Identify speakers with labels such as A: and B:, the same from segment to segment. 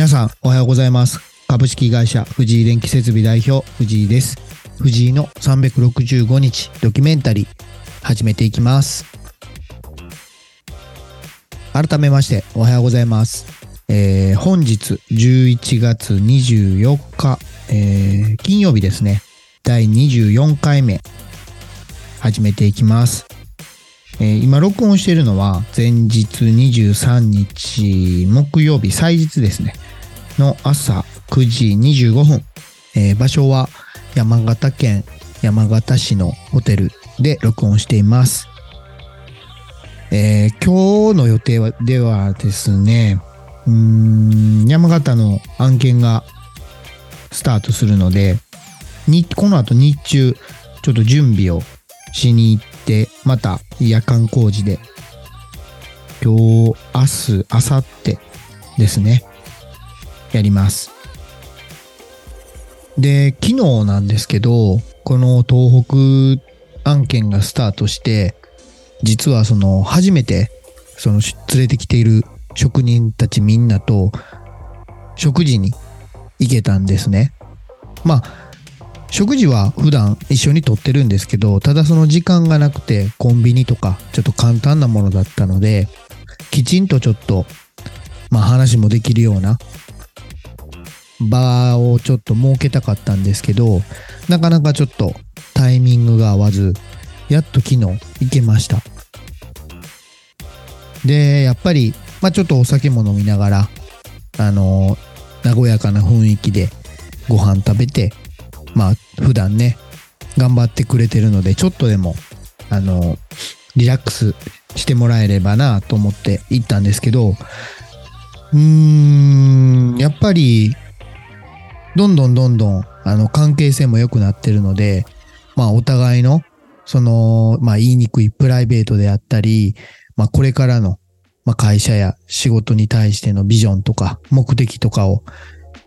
A: 皆さんおはようございます。株式会社藤井電気設備代表藤井です。藤井の365日ドキュメンタリー始めていきます。改めましておはようございます。えー本日11月24日、えー金曜日ですね。第24回目始めていきます。え今録音しているのは前日23日木曜日祭日ですねの朝9時25分、えー場所は山形県山形市のホテルで録音しています、えー今日の予定はではですねうん山形の案件がスタートするのでにこの後日中ちょっと準備をしに行ってまた夜間工事で今日明日明後日ですね。やります。で昨日なんですけどこの東北案件がスタートして実はその初めてその連れてきている職人たちみんなと食事に行けたんですね。まあ食事は普段一緒にとってるんですけど、ただその時間がなくてコンビニとかちょっと簡単なものだったので、きちんとちょっと、まあ話もできるような場をちょっと設けたかったんですけど、なかなかちょっとタイミングが合わず、やっと昨日行けました。で、やっぱり、まあちょっとお酒も飲みながら、あの、和やかな雰囲気でご飯食べて、まあ普段ね頑張ってくれてるのでちょっとでもあのリラックスしてもらえればなと思って行ったんですけどうーんやっぱりどんどんどんどんあの関係性も良くなってるのでまあお互いのそのまあ言いにくいプライベートであったりまあこれからのまあ会社や仕事に対してのビジョンとか目的とかを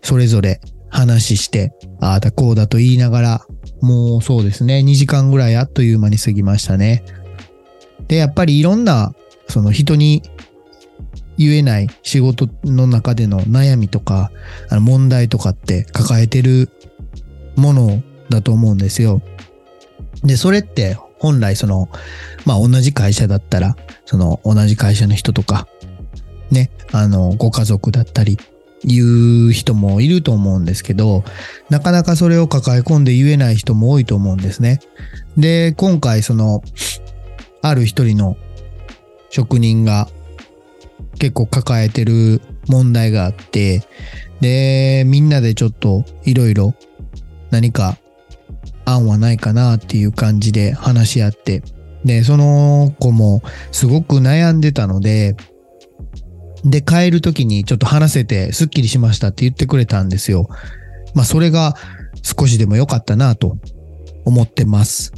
A: それぞれ話して、ああだこうだと言いながら、もうそうですね、2時間ぐらいあっという間に過ぎましたね。で、やっぱりいろんな、その人に言えない仕事の中での悩みとか、あの問題とかって抱えてるものだと思うんですよ。で、それって本来その、まあ同じ会社だったら、その同じ会社の人とか、ね、あの、ご家族だったり、言う人もいると思うんですけど、なかなかそれを抱え込んで言えない人も多いと思うんですね。で、今回その、ある一人の職人が結構抱えてる問題があって、で、みんなでちょっといろいろ何か案はないかなっていう感じで話し合って、で、その子もすごく悩んでたので、で、帰る時にちょっと話せてスッキリしましたって言ってくれたんですよ。まあそれが少しでも良かったなと思ってます。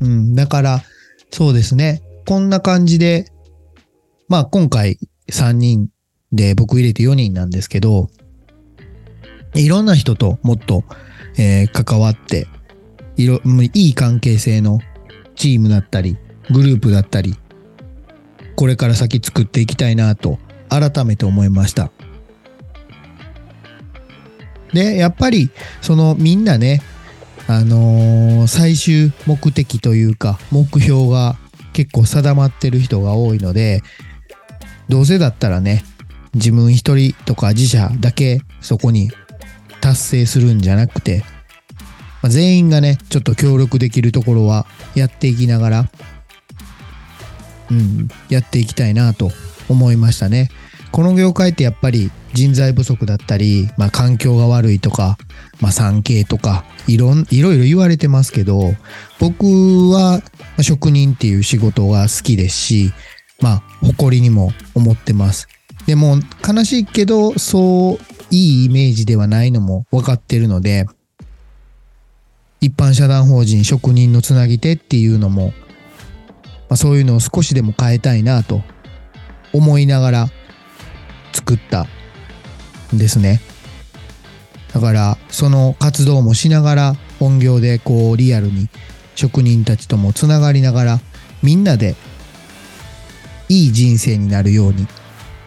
A: うん、だからそうですね。こんな感じで、まあ今回3人で僕入れて4人なんですけど、いろんな人ともっと、えー関わって、いろ、いい関係性のチームだったり、グループだったり、これから先作っていきたいなと改めて思いました。で、やっぱりそのみんなね、あのー最終目的というか目標が結構定まってる人が多いので、どうせだったらね、自分一人とか自社だけそこに達成するんじゃなくて、まあ全員がね、ちょっと協力できるところはやっていきながら、うん、やっていきたいなと思いましたね。この業界ってやっぱり人材不足だったり、まあ、環境が悪いとか、まあ、産経とかいろんいろいろ言われてますけど僕は職人っていう仕事が好きですし、まあ、誇りにも思ってます。でも悲しいけどそういいイメージではないのも分かってるので一般社団法人職人のつなぎ手っていうのもまあ、そういうのを少しでも変えたいなと思いながら作ったんですね。だからその活動もしながら本業でこうリアルに職人たちともつながりながらみんなでいい人生になるように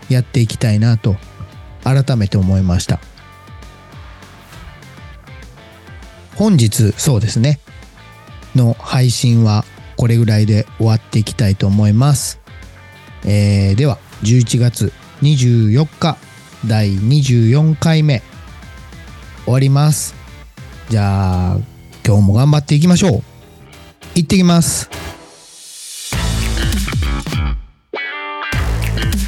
A: やっていきたいなと改めて思いました。本日、そうですね、の配信はこれぐらいで終わっていきたいと思います。えーでは、11月24日、第24回目、終わります。じゃあ、今日も頑張っていきましょう。行ってきます。Mm-hmm.